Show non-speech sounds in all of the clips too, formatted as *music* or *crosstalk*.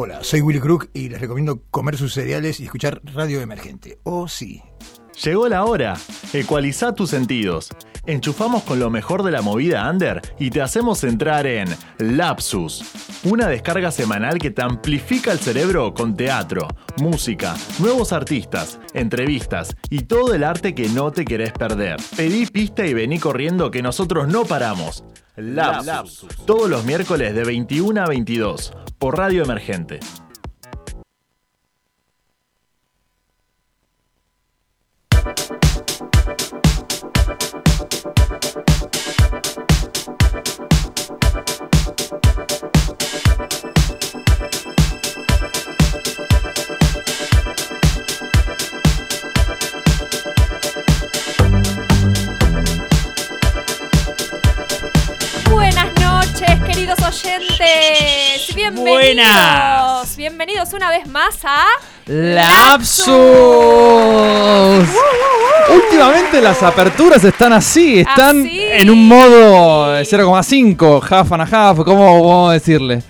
Hola, soy Will Crook y les recomiendo comer sus cereales y escuchar Radio Emergente. Oh, sí. Llegó la hora. Ecualiza tus sentidos. Enchufamos con lo mejor de la movida under y te hacemos entrar en Lapsus, una descarga semanal que te amplifica el cerebro con teatro, música, nuevos artistas, entrevistas y todo el arte que no te querés perder. Pedí pista y vení corriendo que nosotros no paramos. Lapsus, todos los miércoles de 21 a 22 por Radio Emergente. Bienvenidos. Buenas. Bienvenidos una vez más a ¡Lapsus! Últimamente las aperturas están así, están Así. en un modo 0,5, half and a half, ¿cómo puedo decirle?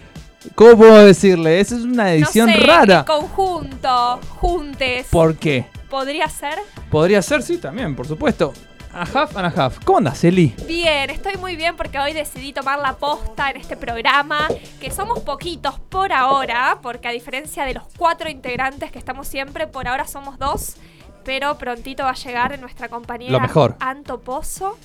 ¿Cómo puedo decirle? Esa es una edición no sé, rara. en conjunto, juntes. ¿Por qué? ¿Podría ser? Podría ser, sí, también, por supuesto. A half and a half. ¿Cómo andas, Eli? Bien, estoy muy bien porque hoy decidí tomar la posta en este programa, que somos poquitos por ahora, porque a diferencia de los cuatro integrantes que estamos siempre, por ahora somos dos, pero prontito va a llegar nuestra compañera Lo mejor. Anto Pozo.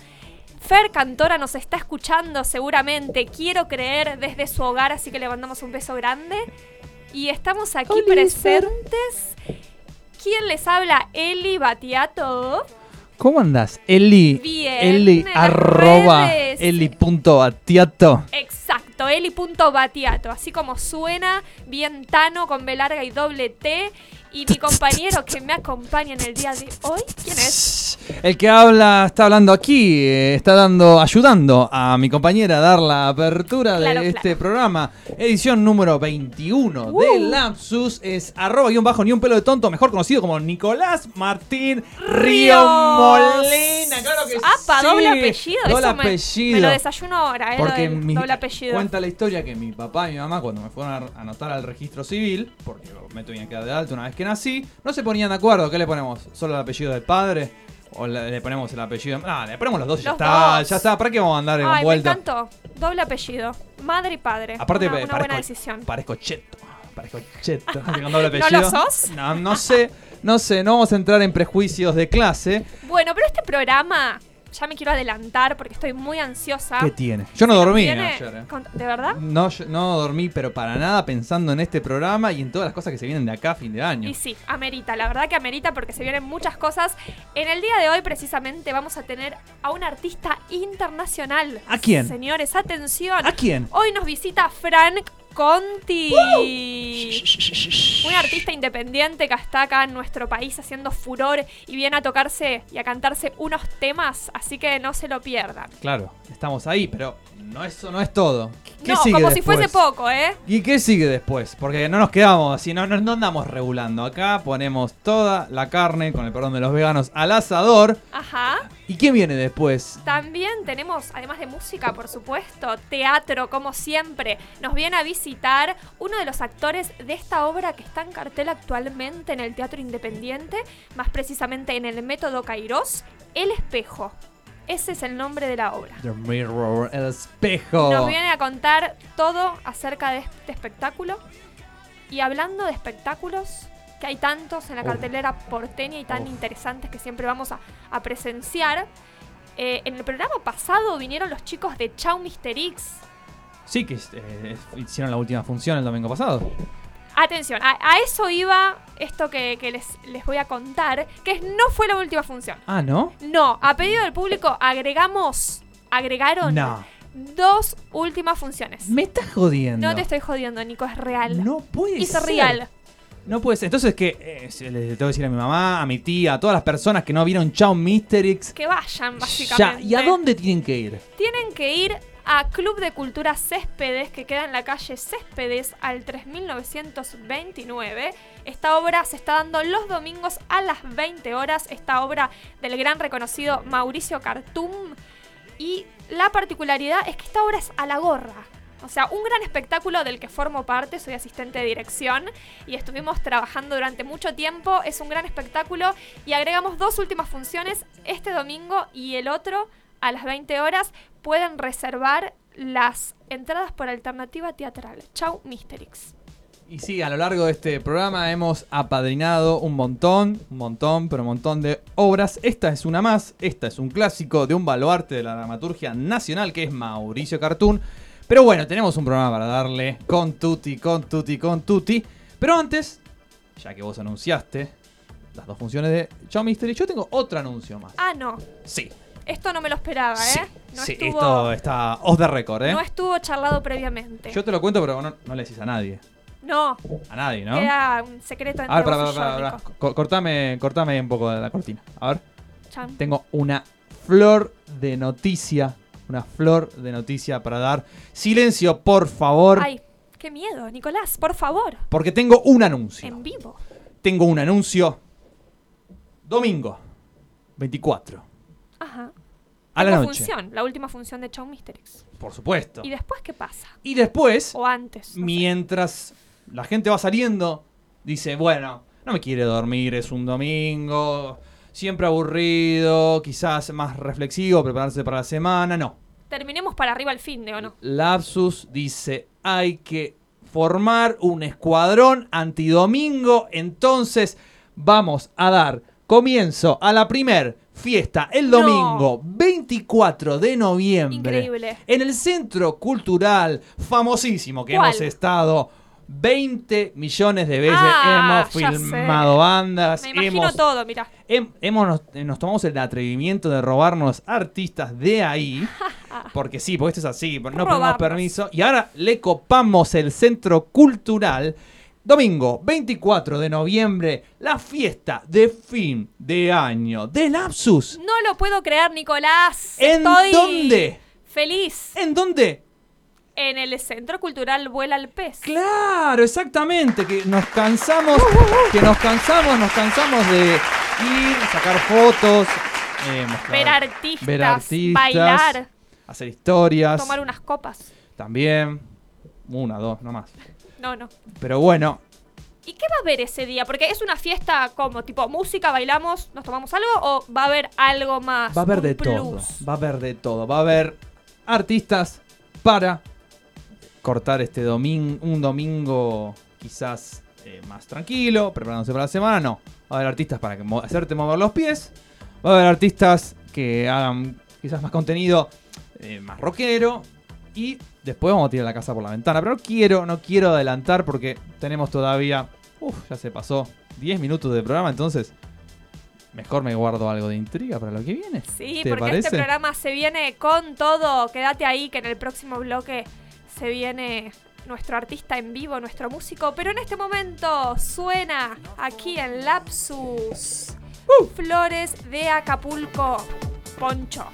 Fer Cantora nos está escuchando seguramente, quiero creer, desde su hogar, así que le mandamos un beso grande. Y estamos aquí Fer. presentes. ¿Quién les habla? Eli Batiato. ¿Cómo andas, Eli? Bien, Eli, arroba, redes. Eli.atiato. Exacto, eli.batiato, así como suena, bien tano, con B larga y doble T. Y mi compañero que me acompaña en el día de hoy, ¿quién es? El que habla, está hablando aquí, eh, está dando, ayudando a mi compañera a dar la apertura Claro, de este claro. programa. Edición número 21 Uh. de Lapsus es arroba guion bajo ni un pelo de tonto, mejor conocido como Nicolás Martín Río. Molina. Claro que Apa, sí. doble apellido. Doble eso me- apellido. Me, lo desayuno ahora, ¿eh? Porque mi- doble apellido. cuenta la historia que mi papá y mi mamá cuando me fueron a anotar al registro civil, porque me tuvieron que dar de alta una vez que nací, no se ponían de acuerdo. ¿Qué le ponemos? ¿Solo el apellido del padre? ¿O le, le ponemos el apellido? No, le ponemos los dos y ya Los está. dos. Ya está. ¿Para qué vamos a andar en Ay, me vuelta? encantó. Doble apellido. Madre y padre. Aparte, una, buena decisión. parezco cheto. Parezco cheto. *laughs* con doble ¿No apellido. lo sos? No, no sé. No sé. No vamos a entrar en prejuicios de clase. Bueno, pero este programa, ya me quiero adelantar porque estoy muy ansiosa. ¿Qué tiene? Yo no dormí ayer. eh. ¿De verdad? No, yo no dormí, pero para nada pensando en este programa y en todas las cosas que se vienen de acá a fin de año. Y sí, amerita, la verdad que amerita porque se vienen muchas cosas. En el día de hoy precisamente vamos a tener a un artista internacional. ¿A quién? Señores, atención. ¿A quién? Hoy nos visita Frank Conti. Un artista independiente que está acá en nuestro país haciendo furor y viene a tocarse y a cantarse unos temas, así que no se lo pierdan. Claro, estamos ahí, pero no eso no es todo. ¿Qué no, sigue como si fuese poco, ¿eh? ¿Y qué sigue después? Porque no nos quedamos así, no, no, andamos regulando. Acá ponemos toda la carne, con el perdón de los veganos, al asador. Ajá. ¿Y qué viene después? También tenemos, además de música, por supuesto, teatro, como siempre. Nos viene a visitar uno de los actores de esta obra que está en cartel actualmente en el Teatro Independiente, más precisamente en el Método Kairos, El Espejo. Ese es el nombre de la obra. The Mirror, el espejo. Nos viene a contar todo acerca de este espectáculo. Y hablando de espectáculos, que hay tantos en la Uf. cartelera porteña y tan Uf. interesantes que siempre vamos a, a presenciar. eh, en el programa pasado vinieron los chicos de Chau Mister X. Sí, que eh, hicieron la última función el domingo pasado. Atención, a, a eso iba esto que, que les, les voy a contar, que es- no fue la última función. Ah, ¿no? No, a pedido del público agregamos, agregaron No. dos últimas funciones. Me estás jodiendo. No te estoy jodiendo, Nico, es real. No puede ser. real. No puede ser. Entonces, que eh, se- le tengo que decir a mi mamá, a mi tía, a todas las personas que no vieron Chao Mister X. Que vayan, Ya. básicamente. ¿Y a dónde tienen que ir? Tienen que ir a Club de Cultura Céspedes, que queda en la calle Céspedes al 3929. Esta obra se está dando los domingos a las 20 horas. Esta obra del gran reconocido Mauricio Cartum. Y la particularidad es que esta obra es a la gorra. O sea, un gran espectáculo del que formo parte, soy asistente de dirección y estuvimos trabajando durante mucho tiempo. Es un gran espectáculo y agregamos dos últimas funciones este domingo y el otro a las 20 horas. Pueden reservar las entradas por alternativa teatral. Chau, Misterix. Y sí, a lo largo de este programa hemos apadrinado un montón, un montón, pero un montón de obras. Esta es una más, esta es un clásico de un baluarte de la dramaturgia nacional que es Mauricio Cartoon. Pero bueno, tenemos un programa para darle con tutti, con tutti, con tutti. Pero antes, ya que vos anunciaste las dos funciones de Chao Mystery, yo tengo otro anuncio más. Ah, no. Sí, Esto no me lo esperaba, sí, ¿eh? No, sí, estuvo, esto está off the record, ¿eh? no estuvo charlado previamente. Yo te lo cuento, pero no, no le decís a nadie. No, A nadie, ¿no? queda un secreto entre A ver, para, para, para. Co- cortame, cortame un poco de la cortina. A ver, Chan. tengo una flor de noticia. Una flor de noticia para dar. Silencio, por favor. Ay, qué miedo, Nicolás, por favor. Porque tengo un anuncio. En vivo. Tengo un anuncio. Domingo 24. A la noche. función, la última función de Chau Mysterix. Por supuesto. ¿Y después qué pasa? Y después, O antes. no sé. mientras la gente va saliendo, dice, bueno, no me quiere dormir, es un domingo, siempre aburrido, quizás más reflexivo, prepararse para la semana, no. Terminemos para arriba el fin de o no. Lapsus dice, hay que formar un escuadrón antidomingo, entonces vamos a dar comienzo a la primer fiesta el No. domingo 24 de noviembre Increíble. en el centro cultural famosísimo que ¿Cuál? hemos estado 20 millones de veces, Ah, hemos filmado bandas, Me imagino hemos todo. Hem- hemos, nos, eh, nos tomamos el atrevimiento de robarnos artistas de ahí. *laughs* Porque sí, porque esto es así, no pedimos permiso. Y ahora le copamos el centro cultural. Domingo 24 de noviembre, la fiesta de fin de año de Lapsus. No lo puedo creer, Nicolás. ¿En Estoy dónde? Feliz. ¿En dónde? En el Centro Cultural Vuela al Pez. Claro, exactamente, que nos cansamos, que nos cansamos, nos cansamos de ir, sacar fotos, eh, mostrar- Ver artistas, ver artistas, bailar, hacer historias, tomar unas copas. también, una, dos, no más. No, no. Pero bueno, ¿Y qué va a haber ese día? Porque es una fiesta como tipo música, bailamos, nos tomamos algo o va a haber algo más. va a haber de plus? todo, va a haber de todo, va a haber artistas para cortar este domingo, un domingo quizás eh, más tranquilo, preparándose para la semana, no. Va a haber artistas para que mo- hacerte mover los pies, va a haber artistas que hagan quizás más contenido eh, más rockero y después vamos a tirar la casa por la ventana. Pero no quiero, no quiero adelantar porque tenemos todavía, uff, ya se pasó 10 minutos de programa, entonces mejor me guardo algo de intriga para lo que viene. Sí, ¿Te porque parece? este programa se viene con todo. Quédate ahí que en el próximo bloque se viene nuestro artista en vivo, nuestro músico. Pero en este momento suena aquí en Lapsus Uh. Flores de Acapulco. Poncho.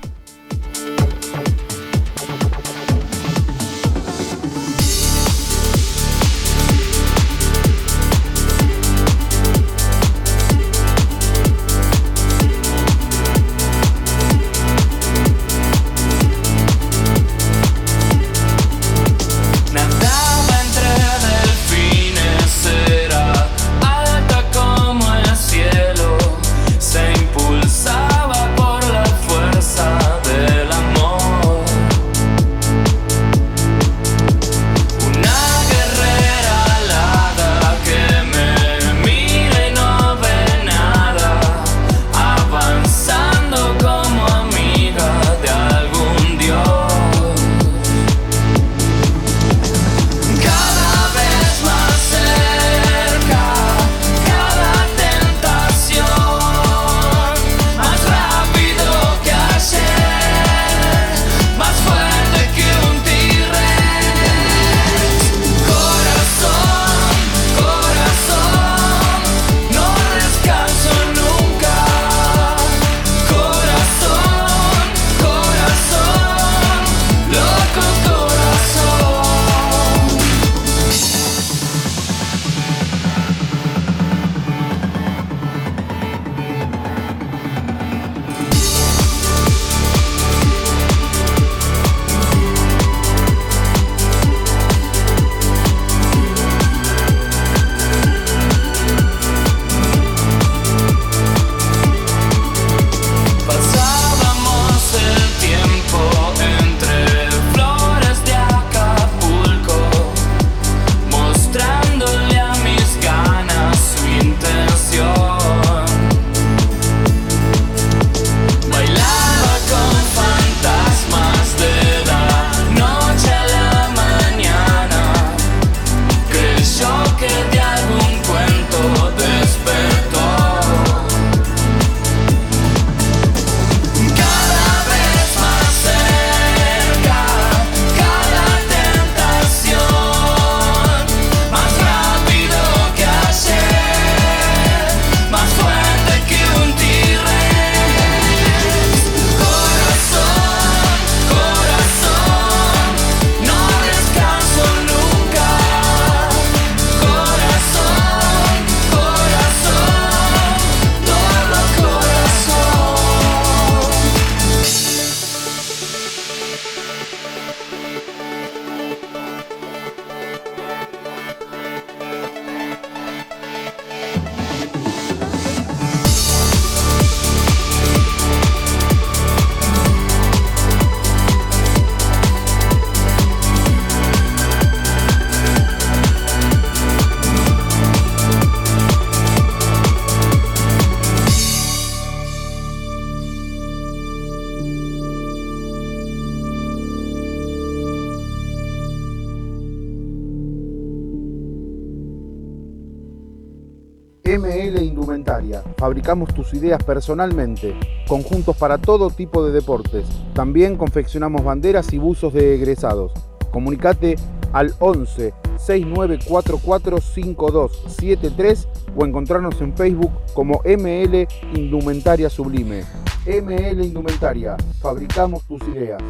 Fabricamos tus ideas personalmente. Conjuntos para todo tipo de deportes. También confeccionamos banderas y buzos de egresados. Comunicate al 11 6944 5273 o encontrarnos en Facebook como ML Indumentaria Sublime. ML Indumentaria. Fabricamos tus ideas.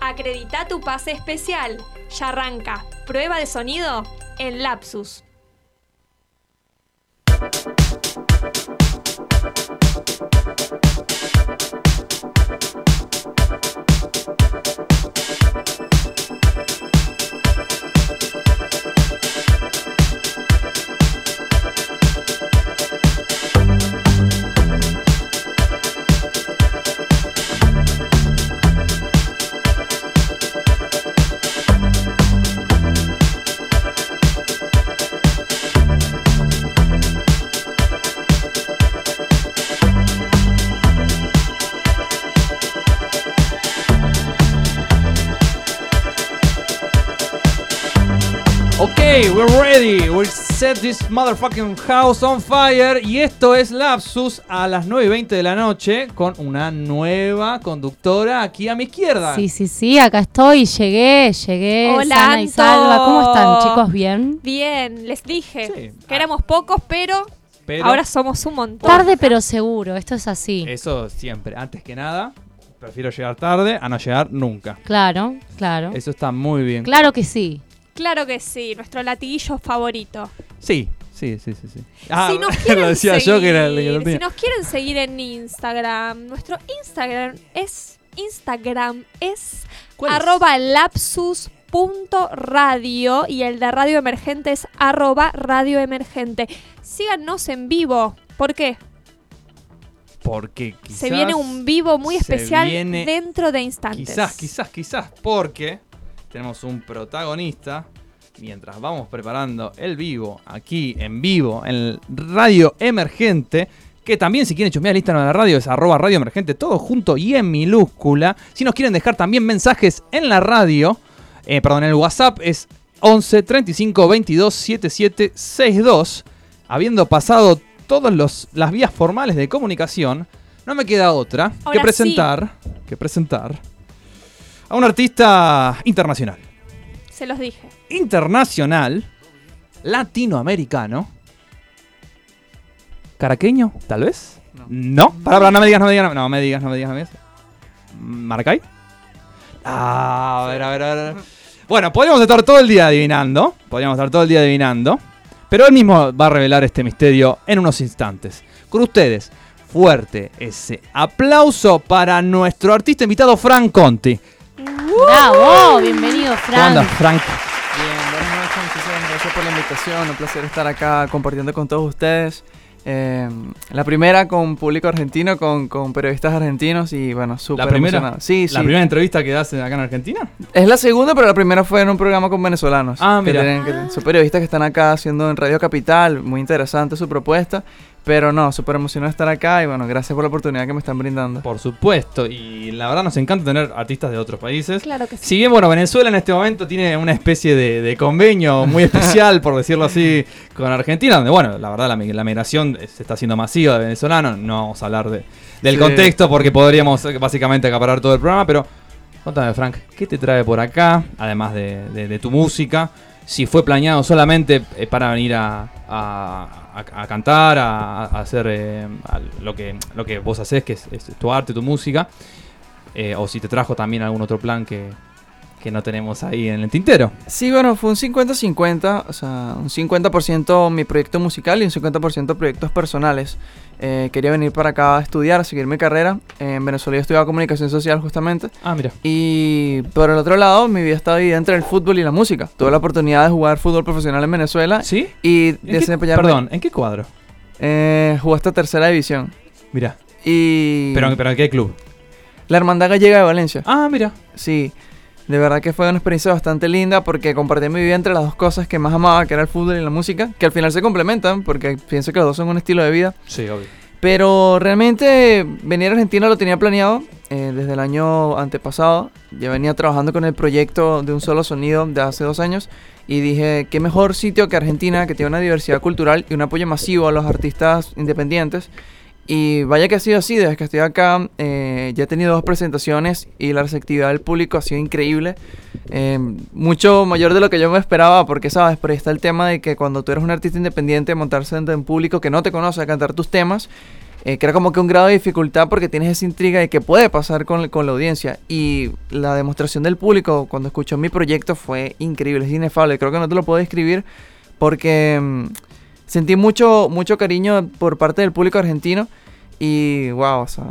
Acredita tu pase especial. Ya arranca. Prueba de sonido en Lapsus. Ok, we're ready. We'll set this motherfucking house on fire. Y esto es Lapsus a las 9 y 20 de la noche con una nueva conductora aquí a mi izquierda. Sí, sí, sí, acá estoy, llegué, llegué Hola, sana y Anto. salva. ¿Cómo están, chicos? ¿Bien? Bien, les dije Sí. que éramos pocos, pero, Pero ahora somos un montón. Tarde pero seguro, esto es así. eso siempre, antes que nada, prefiero llegar tarde a no llegar nunca. Claro, claro. Eso está muy bien. Claro que sí. Claro que sí, nuestro latiguillo favorito. Sí, sí, sí, sí. sí. Ah, si *laughs* nos quieren lo decía seguir, yo que era el que si nos quieren seguir en Instagram, nuestro Instagram es Instagram es arroba lapsus.radio y el de Radio Emergente es arroba Radio Emergente. Síganos en vivo. ¿Por qué? Porque quizás. se viene un vivo muy especial viene- dentro de instantes. Quizás, quizás, quizás, porque tenemos un protagonista. Mientras vamos preparando el vivo, aquí en vivo, en Radio Emergente, que también si quieren chusmear el Instagram de la radio es arroba Radio Emergente, todo junto y en minúscula. Si nos quieren dejar también mensajes en la radio, eh, perdón, en el WhatsApp es 11 35 22 77 62. Habiendo pasado todas las vías formales de comunicación, no me queda otra que sí. presentar, que presentar a un artista internacional. Se los dije. Internacional, latinoamericano, caraqueño, tal vez. No. Pará, pará, no me digas, no me digas, no me digas, no me digas, no me digas. ¿Maracay? Ah, a ver, a ver, a ver. Bueno, podríamos estar todo el día adivinando. Podríamos estar todo el día adivinando. Pero él mismo va a revelar este misterio en unos instantes. Con ustedes, fuerte ese aplauso para nuestro artista invitado, Frank Conti. Bravo, bienvenido, ¿Cómo andas, Frank. Frank? Bien, buenas noches, muchísimas gracias por la invitación, un placer estar acá compartiendo con todos ustedes. Eh, la primera con público argentino, con, con periodistas argentinos y bueno, súper primera? emocionado. Sí, sí. ¿La primera entrevista que das acá en Argentina? Es la segunda, pero la primera fue en un programa con venezolanos. Ah, que mira. tienen- que- son periodistas que están acá haciendo en Radio Capital, muy interesante su propuesta. Pero no, súper emocionado de estar acá y bueno, gracias por la oportunidad que me están brindando. Por supuesto, y la verdad nos encanta tener artistas de otros países. Claro que sí. Si bien, bueno, Venezuela en este momento tiene una especie de, de convenio muy especial, por decirlo así, con Argentina, donde, bueno, la verdad la, la migración se está haciendo masiva de venezolanos. No vamos a hablar de- del Sí. contexto porque podríamos básicamente acaparar todo el programa, pero contame, Frank, ¿qué te trae por acá, además de, de- de tu música? Si fue planeado solamente eh, para venir a, a- cantar, a, hacer eh, lo, que, lo que vos haces, que es, es tu arte, tu música, eh, o si te trajo también algún otro plan que, que no tenemos ahí en el tintero. Sí, bueno, fue un 50-50, o sea, un 50% mi proyecto musical y un 50% proyectos personales. Eh, quería venir para acá a estudiar, a seguir mi carrera. En Venezuela yo estudiaba comunicación social justamente. Ah, mira. Y por el otro lado, mi vida estaba dividida entre el fútbol y la música. Tuve la oportunidad de jugar fútbol profesional en Venezuela ¿Sí? y ¿En qué- desempeñarme. perdón, ¿en qué cuadro? Eh, jugué hasta tercera división. Mira. Y. ¿Pero, ¿Pero en qué club? La Hermandad Gallega de Valencia. Ah, mira. Sí, de verdad que fue una experiencia bastante linda porque compartí mi vida entre las dos cosas que más amaba, que era el fútbol y la música, que al final se complementan porque pienso que los dos son un estilo de vida. Sí, obvio. Pero realmente venir a Argentina lo tenía planeado eh, desde el año antepasado. Ya venía trabajando con el proyecto de un solo sonido de hace dos años. Y dije, qué mejor sitio que Argentina, que tiene una diversidad cultural y un apoyo masivo a los artistas independientes. Y vaya que ha sido así, desde que estoy acá eh, ya he tenido dos presentaciones y la receptividad del público ha sido increíble. Eh, mucho mayor de lo que yo me esperaba, porque sabes, pero está el tema de que cuando tú eres un artista independiente, montarse un público que no te conoce a cantar tus temas, eh, que era como que un grado de dificultad porque tienes esa intriga de qué puede pasar con, con la audiencia. Y la demostración del público cuando escuchó mi proyecto fue increíble, es inefable. Creo que no te lo puedo describir porque mm, sentí mucho, mucho cariño por parte del público argentino. Y wow, o sea,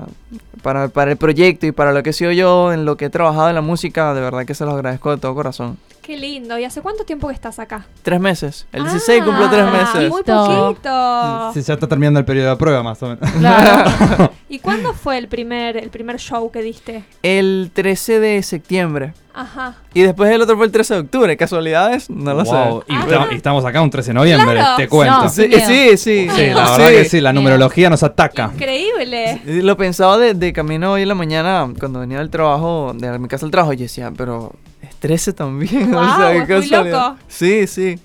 para, para el proyecto y para lo que he sido yo, en lo que he trabajado en la música, de verdad que se los agradezco de todo corazón. Qué lindo. ¿Y hace cuánto tiempo que estás acá? Tres meses. El 16 cumplo tres Ah, meses. Muy poquito. Sí, ya está terminando el periodo de prueba más o menos. Claro. *laughs* ¿Y cuándo fue el primer, el primer show que diste? El 13 de septiembre. Ajá. Y después el otro fue el 13 de octubre. ¿Casualidades? No lo Wow, sé. Y, Ah. estamos- y estamos acá un 13 de noviembre, Claro. te cuento. No, Sí, Sí, sí, sí. la verdad que sí, la numerología nos ataca. Increíble. Lo pensaba de, de camino hoy en la mañana, cuando venía del trabajo, de mi casa al trabajo, y yo decía, pero 13 también. *laughs* Qué es muy loco. Sí, sí.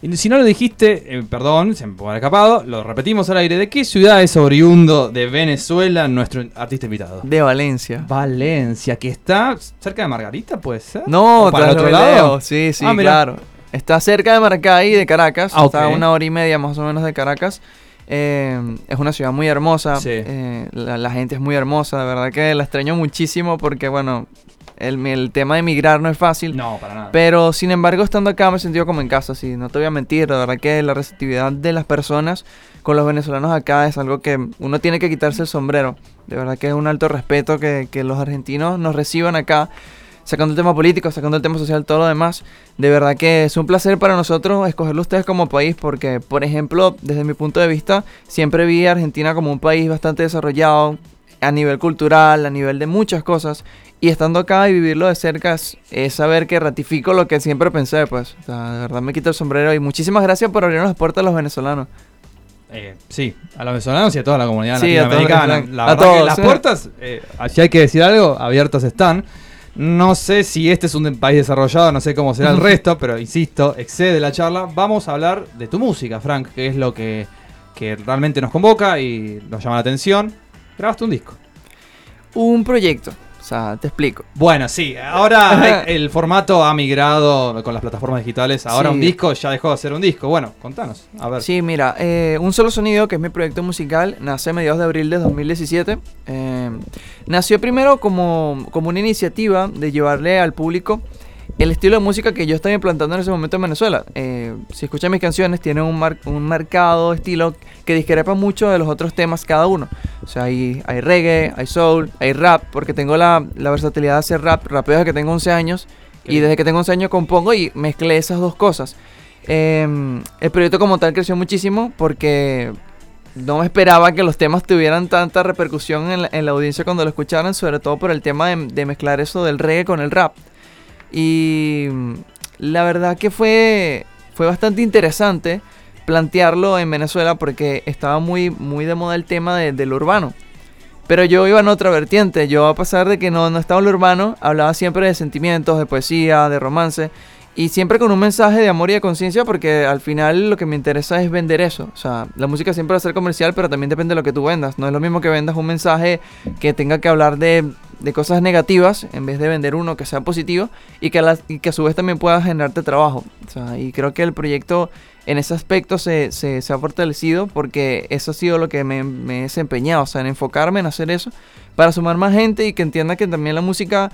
Y si no lo dijiste, eh, perdón, se me puede haber escapado, lo repetimos al aire. ¿De qué ciudad es oriundo de Venezuela nuestro artista invitado? De Valencia. Valencia, que está cerca de Margarita, ¿puede ser? No, ¿O para otro lado? leo. Sí, sí, Ah, claro. Está cerca de Maracay, de Caracas. Ah. Está a una hora y media más o menos de Caracas. Eh, es una ciudad muy hermosa. Sí. eh, la, la gente es muy hermosa. De verdad que la extraño muchísimo porque, bueno, el, el tema de emigrar no es fácil. No, para nada. Pero sin embargo, estando acá me he sentido como en casa, sí, no te voy a mentir, la verdad que la receptividad de las personas con los venezolanos acá es algo que uno tiene que quitarse el sombrero. De verdad que es un alto respeto que, que los argentinos nos reciban acá, sacando el tema político, sacando el tema social, todo lo demás. De verdad que es un placer para nosotros escogerlo ustedes como país porque, por ejemplo, desde mi punto de vista, siempre vi a Argentina como un país bastante desarrollado a nivel cultural, a nivel de muchas cosas. Y estando acá y vivirlo de cerca es, es saber que ratifico lo que siempre pensé, pues. O sea, de verdad me quito el sombrero y muchísimas gracias por abrirnos las puertas a los venezolanos. Eh, sí, a los venezolanos y a toda la comunidad Sí, a todos, latinoamericana. La A todos, las sí. puertas, eh, si hay que decir algo, abiertas están. No sé si este es un país desarrollado, no sé cómo será el *laughs* resto, pero insisto, excede la charla. Vamos a hablar de tu música, Frank, que es lo que, que realmente nos convoca y nos llama la atención. Grabaste un disco. Un proyecto, o sea, te explico. Bueno, sí, ahora *laughs* el formato ha migrado con las plataformas digitales. Ahora Sí. un disco ya dejó de ser un disco. Bueno, contanos. A ver. Sí, mira, eh, Un Solo Sonido, que es mi proyecto musical, nace a mediados de abril de 2017. Eh, nació primero como, como una iniciativa de llevarle al público el estilo de música que yo estaba implantando en ese momento en Venezuela. Eh, si escuchan mis canciones, tienen un, mar- un marcado estilo que discrepa mucho de los otros temas cada uno. O sea, hay, hay reggae, hay soul, hay rap, porque tengo la, la versatilidad de hacer rap, rapeo desde que tengo 11 años. Qué Y desde que tengo 11 años compongo y mezclé esas dos cosas. Eh, el proyecto como tal creció muchísimo porque no me esperaba que los temas tuvieran tanta repercusión en la, en la audiencia cuando lo escucharan, sobre todo por el tema de, de mezclar eso del reggae con el rap. Y la verdad que fue, fue bastante interesante plantearlo en Venezuela porque estaba muy, muy de moda el tema de, del urbano. Pero yo iba en otra vertiente. Yo, a pesar de que no, no estaba en lo urbano, hablaba siempre de sentimientos, de poesía, de romance. Y siempre con un mensaje de amor y de conciencia, porque al final lo que me interesa es vender eso. O sea, la música siempre va a ser comercial, pero también depende de lo que tú vendas. No es lo mismo que vendas un mensaje que tenga que hablar de, de cosas negativas, en vez de vender uno que sea positivo y que, a la- y que a su vez también pueda generarte trabajo. O sea, y creo que el proyecto en ese aspecto se, se, se ha fortalecido porque eso ha sido lo que me, me he desempeñado, o sea, en enfocarme en hacer eso para sumar más gente y que entienda que también la música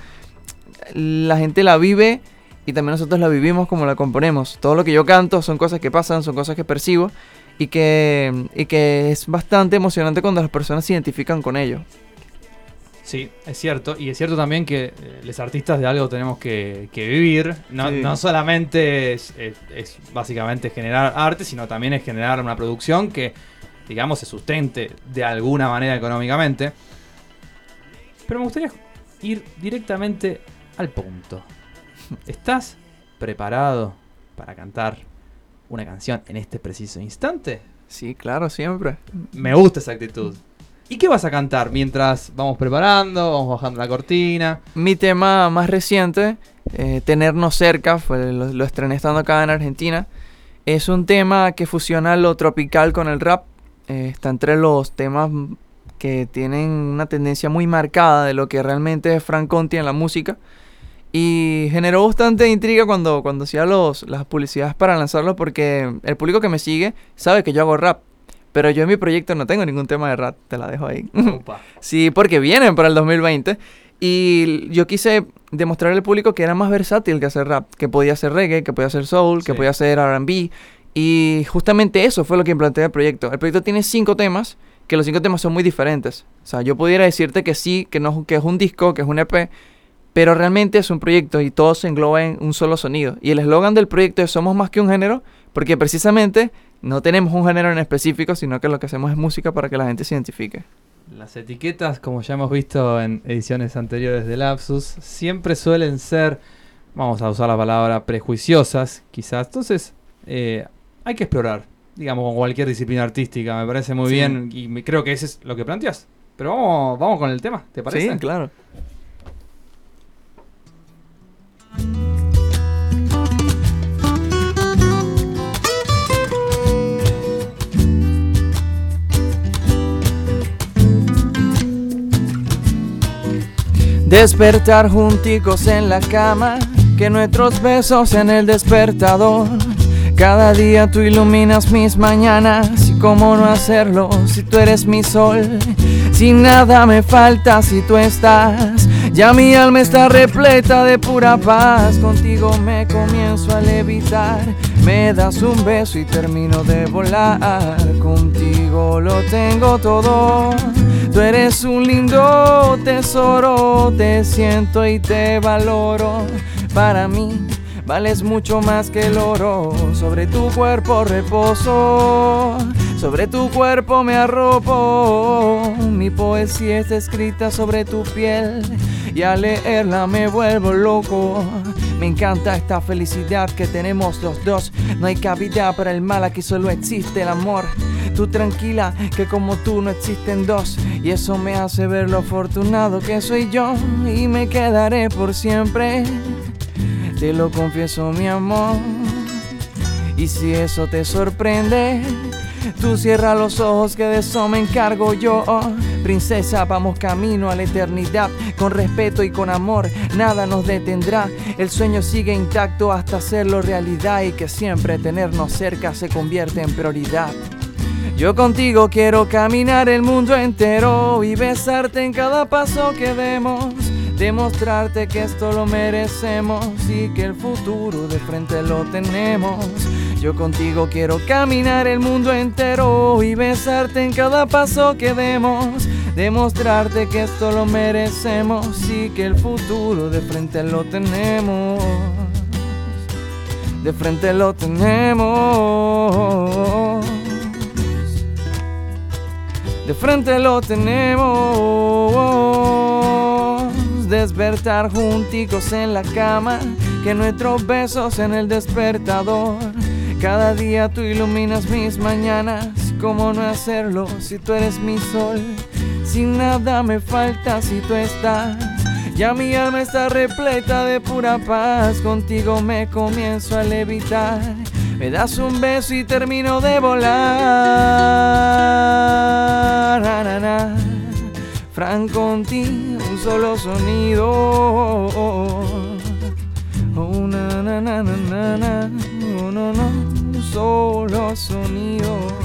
la gente la vive y también nosotros la vivimos como la componemos. Todo lo que yo canto son cosas que pasan, son cosas que percibo y que, y que es bastante emocionante cuando las personas se identifican con ello. Sí, es cierto. Y es cierto también que eh, los artistas de algo tenemos que, que vivir. No, Sí. no solamente es, es- es básicamente generar arte, sino también es generar una producción que, digamos, se sustente de alguna manera económicamente. Pero me gustaría ir directamente al punto. *laughs* ¿Estás preparado para cantar una canción en este preciso instante? Sí, claro, siempre. Me gusta esa actitud. ¿Y qué vas a cantar mientras vamos preparando, vamos bajando la cortina? Mi tema más reciente, eh, Tenernos cerca, fue, lo, lo estrené estando acá en Argentina. Es un tema que fusiona lo tropical con el rap. Eh, está entre los temas que tienen una tendencia muy marcada de lo que realmente es Frank Conti en la música. Y generó bastante intriga cuando, cuando hacía los, las publicidades para lanzarlo porque el público que me sigue sabe que yo hago rap. Pero yo en mi proyecto no tengo ningún tema de rap, te la dejo ahí. *laughs* sí, porque vienen para el 2020. Y yo quise demostrarle al público que era más versátil que hacer rap, que podía hacer reggae, que podía hacer soul, que podía hacer RB. Y justamente eso fue lo que implanté el proyecto. El proyecto tiene cinco temas, que los cinco temas son muy diferentes. O sea, yo pudiera decirte que sí, que, no, que es un disco, que es un EP, pero realmente es un proyecto y todo se engloba en un solo sonido. Y el eslogan del proyecto es Somos más que un género, porque precisamente no tenemos un género en específico, sino que lo que hacemos es música para que la gente se identifique. Las etiquetas, como ya hemos visto en ediciones anteriores de Lapsus, siempre suelen ser, vamos a usar la palabra, prejuiciosas, quizás. Entonces, eh, hay que explorar, digamos, con cualquier disciplina artística. Me parece muy Sí. bien y creo que ese es lo que planteas. Pero vamos, vamos con el tema, ¿te parece? Sí, claro. Despertar junticos en la cama, que nuestros besos en el despertador. Cada día tú iluminas mis mañanas, y cómo no hacerlo si tú eres mi sol. Si nada me falta si tú estás, ya mi alma está repleta de pura paz. Contigo me comienzo a levitar, me das un beso y termino de volar. Contigo lo tengo todo. Tú eres un lindo tesoro, te siento y te valoro. Para mí vales mucho más que el oro. Sobre tu cuerpo reposo, sobre tu cuerpo me arropo. Mi poesía está escrita sobre tu piel y al leerla me vuelvo loco. Me encanta esta felicidad que tenemos los dos. No hay cabida para el mal, aquí solo existe el amor. Tú tranquila, que como tú no existen dos. Y eso me hace ver lo afortunado que soy yo. Y me quedaré por siempre. Te lo confieso, mi amor. Y si eso te sorprende, tú cierra los ojos que de eso me encargo yo. Princesa, vamos camino a la eternidad, con respeto y con amor, nada nos detendrá. El sueño sigue intacto hasta hacerlo realidad y que siempre tenernos cerca se convierte en prioridad. Yo contigo quiero caminar el mundo entero y besarte en cada paso que demos. Demostrarte que esto lo merecemos y que el futuro de frente lo tenemos. Yo contigo quiero caminar el mundo entero y besarte en cada paso que demos. Demostrarte que esto lo merecemos y que el futuro de frente lo tenemos. De frente lo tenemos. De frente lo tenemos. Despertar junticos en la cama. Que nuestros besos en el despertador. Cada día tú iluminas mis mañanas. ¿Cómo no hacerlo si tú eres mi sol? Si nada me falta si tú estás. Ya mi alma está repleta de pura paz. Contigo me comienzo a levitar. Me das un beso y termino de volar. Na, na, na. Fran Conti, un solo sonido. Oh, na, na. Oh, no, no, un solo sonido.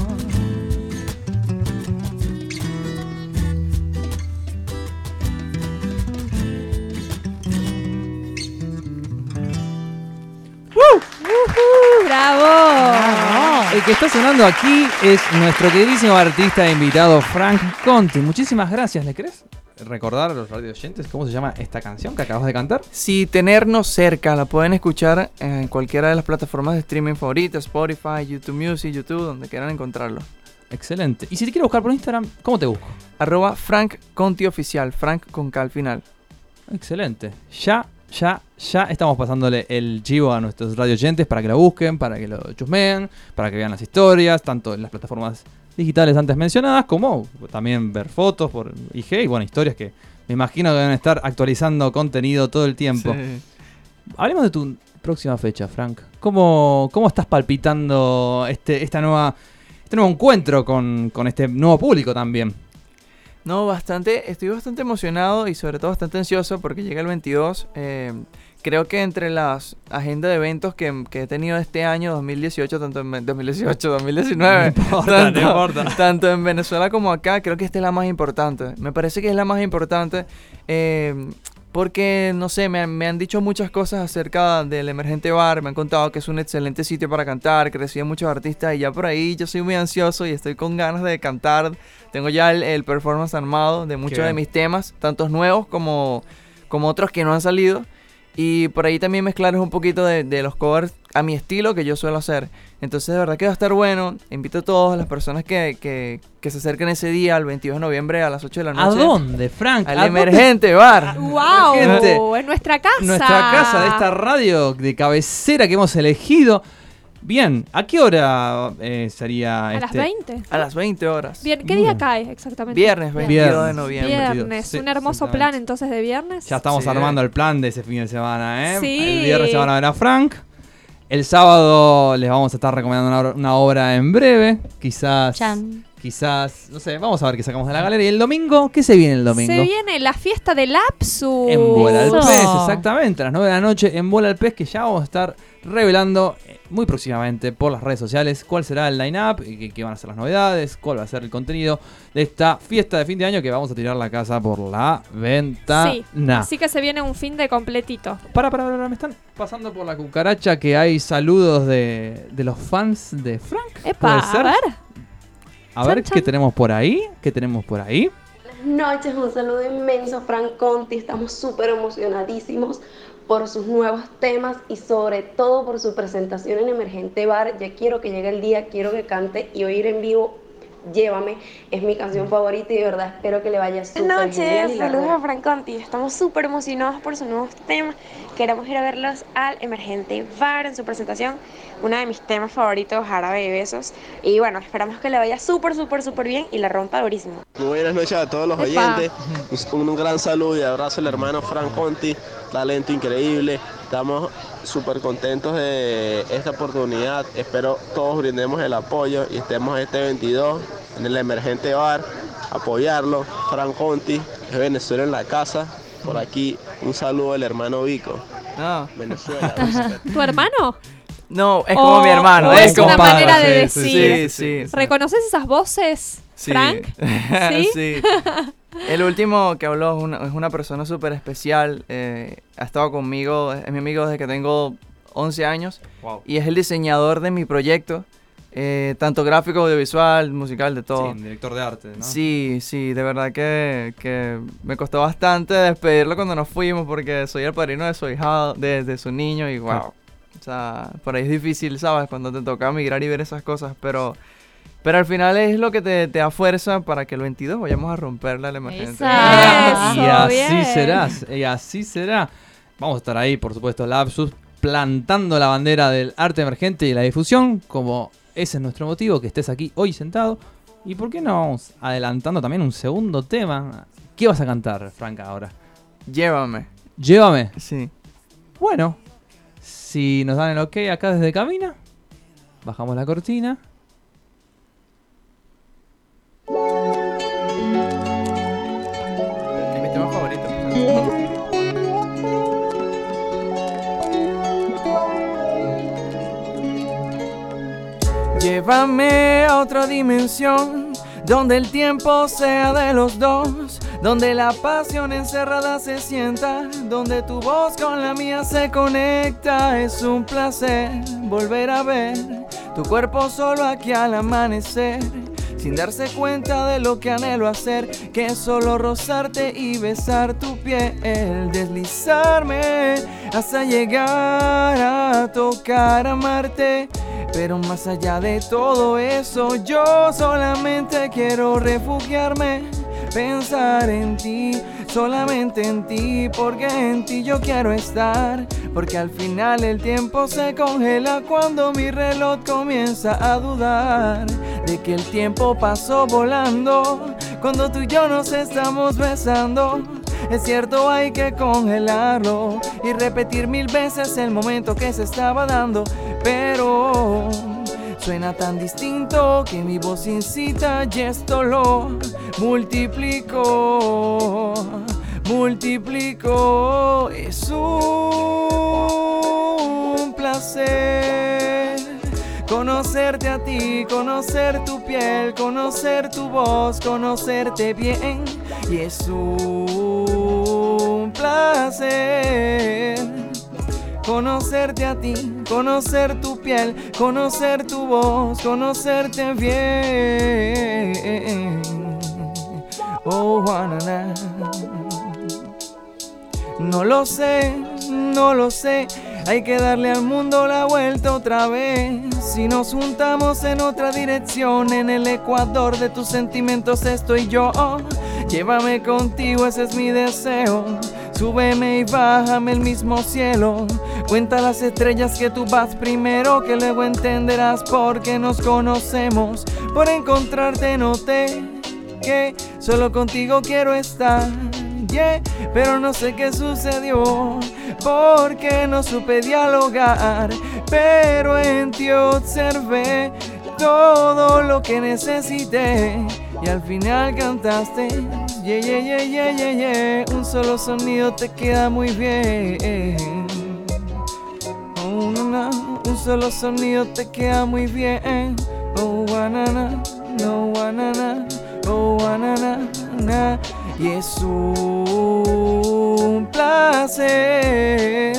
¡Bravo! El que está sonando aquí es nuestro queridísimo artista e invitado Frank Conti. Muchísimas gracias. ¿Le querés recordar a los radio oyentes cómo se llama esta canción que acabas de cantar? Si tenernos cerca, la pueden escuchar en cualquiera de las plataformas de streaming favoritas, Spotify, YouTube Music, YouTube, donde quieran encontrarlo. Excelente. Y si te quiero buscar por Instagram, ¿cómo te busco? Arroba Frank Conti Oficial, Frank con K al final. Excelente. Ya ya, ya estamos pasándole el chivo a nuestros radio oyentes para que lo busquen, para que lo chusmeen, para que vean las historias, tanto en las plataformas digitales antes mencionadas, como también ver fotos por IG y bueno, historias que me imagino que deben estar actualizando contenido todo el tiempo. Sí. Hablemos de tu próxima fecha, Frank. ¿Cómo, cómo estás palpitando este, esta nueva, este nuevo encuentro con, con este nuevo público también? No, bastante, estoy bastante emocionado y sobre todo bastante ansioso porque llega el 22. eh, creo que entre las agendas de eventos que, que he tenido este año, 2018, tanto en 2018, 2019, No importa, tanto, no importa. *laughs* tanto en Venezuela como acá, creo que esta es la más importante. Me parece que es la más importante eh, porque, no sé, me, han- me han dicho muchas cosas acerca del Emergente Bar, me han contado que es un excelente sitio para cantar, que recibe muchos artistas y ya por ahí yo soy muy ansioso y estoy con ganas de cantar. Tengo ya el, el performance armado de muchos de mis temas, tantos nuevos como, como otros que no han salido. Y por ahí también mezclar un poquito de, de los covers a mi estilo que yo suelo hacer. Entonces de verdad que va a estar bueno. Invito a todas las personas que, que, que se acerquen ese día, el 22 de noviembre a las 8 de la ¿A noche. dónde, Frank? Al ¿A dónde? Emergente Bar. ¡Wow! Gente, En nuestra casa. Nuestra casa de esta radio de cabecera que hemos elegido. Bien, ¿a qué hora eh, sería A las este? 20. A las 20 horas. Bien, ¿qué día bien. cae exactamente? Viernes 22 de Viernes. noviembre. Viernes. Sí, un hermoso plan entonces de viernes. Ya estamos Sí. armando el plan de ese fin de semana, ¿eh? Sí. El viernes se van a ver a Frank. El sábado les vamos a estar recomendando una, obra- una obra en breve. Quizás. Chan. Quizás. No sé, vamos a ver qué sacamos de la galería. ¿Y el domingo? ¿Qué se viene el domingo? Se viene la fiesta del Lapsu. En Bola al. Pez, exactamente, a las 9 de la noche en Bola al Pez, que ya vamos a estar revelando eh, muy próximamente por las redes sociales cuál será el line-up, qué, qué van a ser las novedades, cuál va a ser el contenido de esta fiesta de fin de año que vamos a tirar la casa por la ventana. Sí, así que se viene un fin de completito. Para, para, para, me están pasando por la cucaracha que hay saludos de, de los fans de Frank. Epa, ¿Puede ser? a ver. A ver Chan, qué tenemos por ahí. ¿Qué tenemos por ahí? Buenas noches, un saludo inmenso a Frank Conti. Estamos súper emocionadísimos por sus nuevos temas y sobre todo por su presentación en Emergente Bar. Ya quiero que llegue el día, quiero que cante y oír en vivo. Llévame, es mi canción favorita y de verdad espero que le vaya súper noches, saludos a Frank Conti. Estamos súper emocionados por sus nuevos temas. Queremos ir a verlos al Emergente Bar en su presentación. Uno de mis temas favoritos, Árabe de Besos. Y bueno, esperamos que le vaya súper, súper, súper bien y la rompa durísimo. Muy buenas noches a todos los Epa. oyentes. Un, un gran saludo y abrazo al hermano Frank Conti, talento increíble. Estamos súper contentos de esta oportunidad. Espero todos brindemos el apoyo y estemos este 22 en el emergente bar, apoyarlo. Frank Conti, es Venezuela en la casa. Por aquí un saludo al hermano Vico, No, Venezuela. *laughs* ¿Tu hermano? no, es como O- mi hermano. o es es una compadre. manera de sí, decir. Sí, sí. ¿Reconoces esas voces, Sí. Frank? *laughs* ¿Sí? *laughs* El último que habló es una, es una persona súper especial. eh, ha estado conmigo, es mi amigo desde que tengo 11 años. Wow. Y es el diseñador de mi proyecto. eh, tanto gráfico, audiovisual, musical, de todo. Sí, director de arte, ¿no? Sí, sí, de verdad que, que me costó bastante despedirlo cuando nos fuimos porque soy el padrino de su hijado, de, de su niño y wow. O sea, por ahí es difícil, ¿sabes? Cuando te toca migrar y ver esas cosas, pero, pero al final es lo que te, te da fuerza para que el 22 vayamos a emergente. Esa. Eso, y así bien. será, y así será. Vamos a estar ahí, por supuesto, Lapsus, plantando la bandera del arte emergente y la difusión, como ese es nuestro motivo, que estés aquí hoy sentado. Y por qué no vamos adelantando también un segundo tema. ¿Qué vas a cantar, Franca, ahora? Llévame. Llévame. Sí. Bueno, si nos dan el ok acá desde cabina, bajamos la cortina. Llévame a otra dimensión, donde el tiempo sea de los dos, donde la pasión encerrada se sienta, donde tu voz con la mía se conecta. Es un placer volver a ver tu cuerpo solo aquí al amanecer sin darse cuenta de lo que anhelo hacer, que es solo rozarte y besar tu piel, deslizarme hasta llegar a tocar, amarte. Pero más allá de todo eso, yo solamente quiero refugiarme, pensar en ti, solamente en ti, porque en ti yo quiero estar, porque al final el tiempo se congela cuando mi reloj comienza a dudar de que el tiempo pasó volando, cuando tú y yo nos estamos besando. Es cierto, hay que congelarlo y repetir mil veces el momento que se estaba dando, pero suena tan distinto que mi voz incita y esto lo multiplico, multiplico. Es un placer conocerte a ti, conocer tu piel, conocer tu voz, conocerte bien y es un placer conocerte a ti, conocer tu piel, conocer tu voz, conocerte bien. Oh, Juana. No lo sé, no lo sé. Hay que darle al mundo la vuelta otra vez. Si nos juntamos en otra dirección, en el ecuador de tus sentimientos estoy yo. Llévame contigo, ese es mi deseo. Súbeme y bájame el mismo cielo. Cuenta las estrellas que tú vas primero, que luego entenderás por qué nos conocemos. Por encontrarte noté que solo contigo quiero estar. Yeah, pero no sé qué sucedió, porque no supe dialogar. Pero en ti observé todo lo que necesité y al final cantaste. Yeah, yeah, yeah, yeah, yeah, yeah. Un solo sonido te queda muy bien. Oh, na. Un solo sonido te queda muy bien. Oh, banana, no banana, oh, banana, na. Y es un placer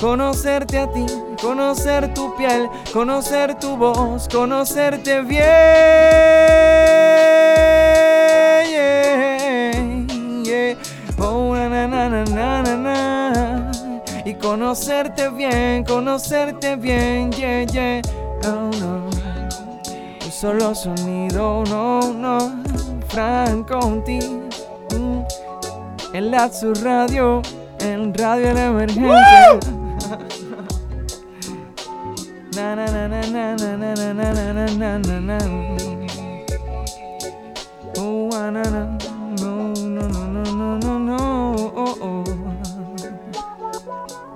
conocerte a ti, conocer tu piel, conocer tu voz, conocerte bien. Yeah, yeah. Oh, na, na, na. Y conocerte bien, conocerte bien, yeah, yeah. Oh, no. Un solo sonido, no, no. Frank Conti. Mm. En la su radio, en radio el emergente. Na na na na na na na na na na na na. Oh, ah, na na. No, no, no, no, no, no, no. Oh, oh.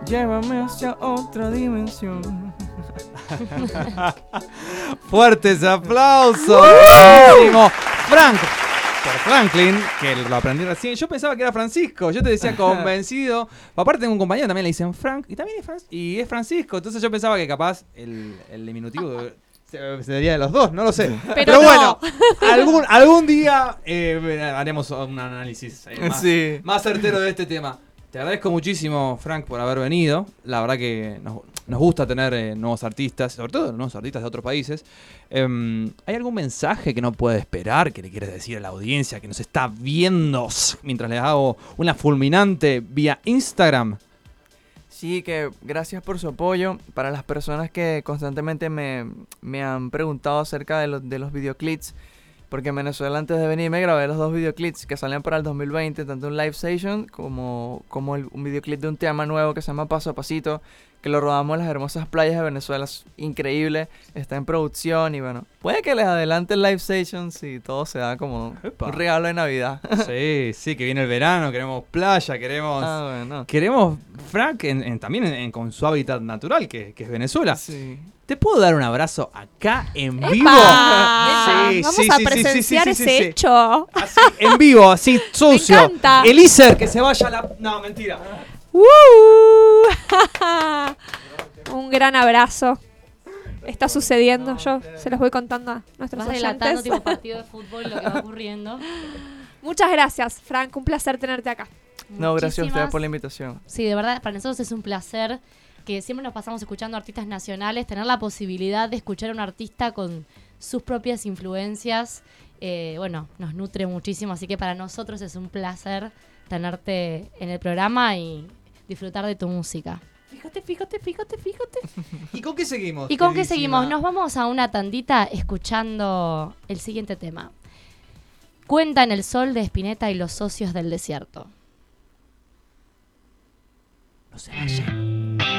Llévame hacia otra dimensión. Fuertes aplausos. Buenísimo. Frank. Franklin, que lo aprendí recién. Yo pensaba que era Francisco. Yo te decía *laughs* convencido. Aparte tengo un compañero también le dicen Frank. Y también es, Fran- y es Francisco. Entonces yo pensaba que capaz el, el diminutivo se- sería de los dos. No lo sé. Pero, no. bueno, *laughs* algún, algún día eh, haremos un análisis eh, más, Sí. más certero de este tema. Te agradezco muchísimo, Frank, por haber venido. La verdad que nos, gusta tener eh, nuevos artistas, sobre todo nuevos artistas de otros países. Em, ¿Hay algún mensaje que no puede esperar, que le quieres decir a la audiencia que nos está viendo mientras les hago una fulminante vía Instagram? Sí, que gracias por su apoyo. Para las personas que constantemente me, me han preguntado acerca de, los de los videoclips, porque en Venezuela antes de venir me grabé los dos videoclips que salían para el 2020, tanto un live session como, como el- un videoclip de un tema nuevo que se llama Paso a Pasito, que lo rodamos en las hermosas playas de Venezuela. Es increíble, está en producción y bueno, puede que les adelante el live session si todo se da como Epa. un regalo de Navidad. *laughs* Sí, sí, que viene el verano, queremos playa, queremos... ah, bueno. Queremos, Frank, en- en- también en- en- con su hábitat natural, que, que es Venezuela. Sí. ¿Te puedo dar un abrazo acá en vivo? ¡Epa! Sí, Vamos sí, a sí, sí, sí, presenciar sí, sí, ese sí. hecho. Así, en vivo, así, *laughs* sucio. encanta. Elíser, que se vaya a la... No, mentira. ¡Uh! *laughs* Un gran abrazo. Está sucediendo, yo se los voy contando a nuestros Vas relatando tipo *laughs* partido de fútbol lo que va ocurriendo. Muchas gracias, Frank. Un placer tenerte acá. No, gracias a ustedes por la invitación. Sí, de verdad, para nosotros es un placer que siempre nos pasamos escuchando artistas nacionales, tener la posibilidad de escuchar a un artista con sus propias influencias, eh, bueno, nos nutre muchísimo, así que para nosotros es un placer tenerte en el programa y disfrutar de tu música. Fíjate, fíjate, fíjate, fíjate. *laughs* ¿Y con qué seguimos? ¿Y con qué seguimos? Nos vamos a una tandita escuchando el siguiente tema. Cuenta en el sol de Espineta y los socios del desierto. No se vayan.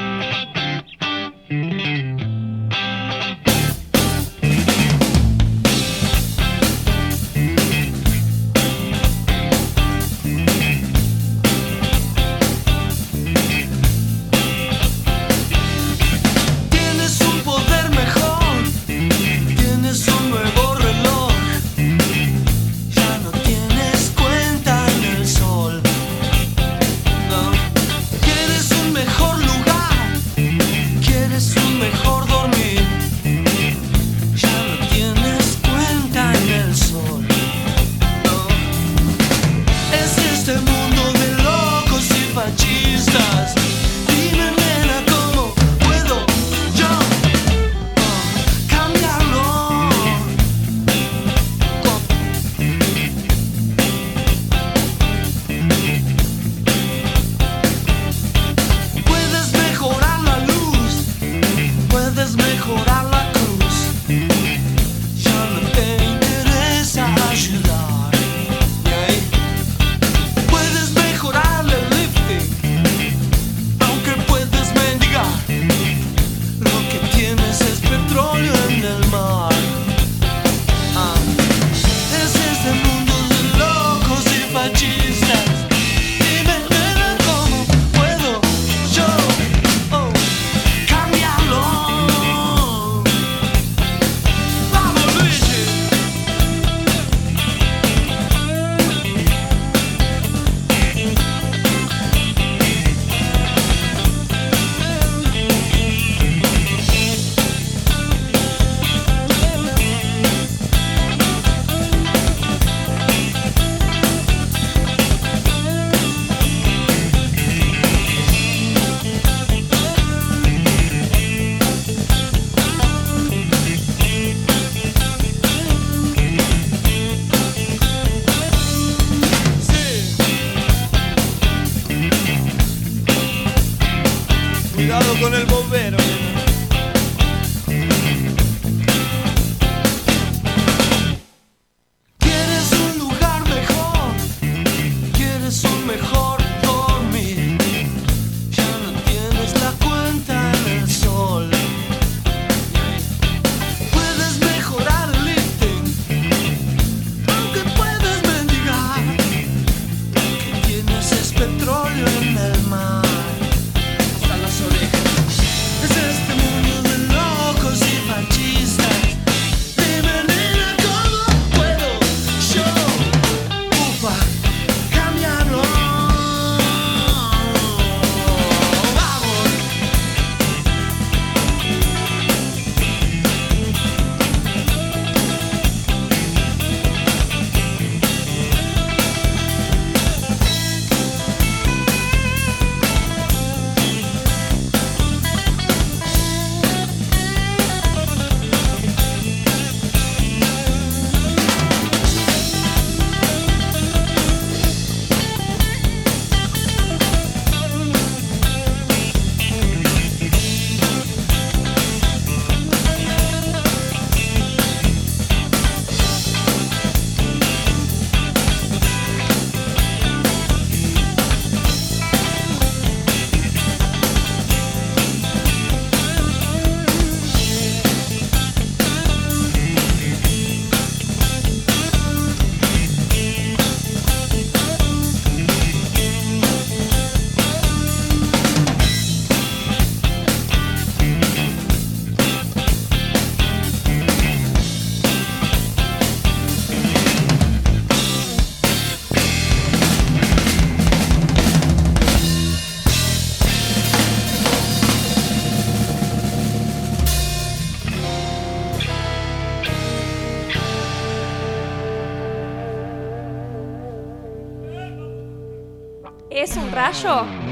Cuidado con el bombero.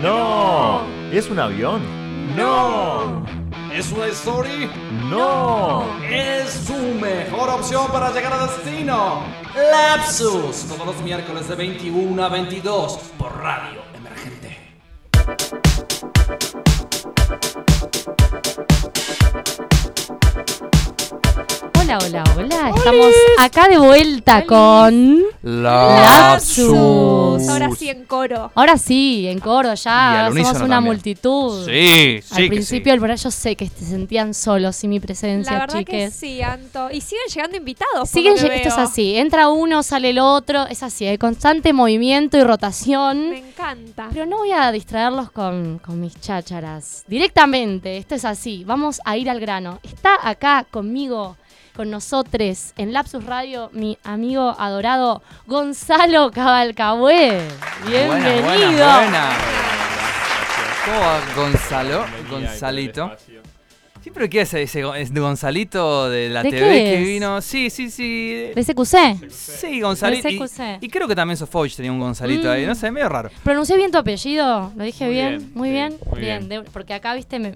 No. ¿Es un avión? No. ¿Es una story? No. Es su mejor opción para llegar a destino. Lapsus. Todos los miércoles de 21 a 22 por Radio Emergente. Hola, hola, hola. Estamos acá de vuelta con Lapsus. Ahora sí en coro. Ahora sí, en coro ya. Somos una multitud. Sí, sí. Al principio del sí. yo sé que se sentían solos sin mi presencia, verdad que sí, Anto. Y siguen llegando invitados. Siguen, esto es así, entra uno, sale el otro, es así, hay constante movimiento y rotación. Me encanta. Pero no voy a distraerlos con, con mis chácharas. Directamente, esto es así. Vamos a ir al grano. Está acá conmigo con nosotros, en Lapsus Radio, mi amigo adorado Gonzalo Cabalcabué. Bienvenido. Buena, buena, buena. ¿Cómo va Gonzalo? Gonzalito. Sí, pero ¿qué es ese es Gonzalito de la ¿De TV qué que vino? Sí, sí, sí. ¿De CQC? Sí, Gonzalito. De Y, CQC. y creo que también Sofoich tenía un Gonzalito Mm. ahí, no sé, medio raro. ¿Pronuncié bien tu apellido? ¿Lo dije Muy bien? bien, Muy sí, bien. muy bien. de- porque acá, viste, me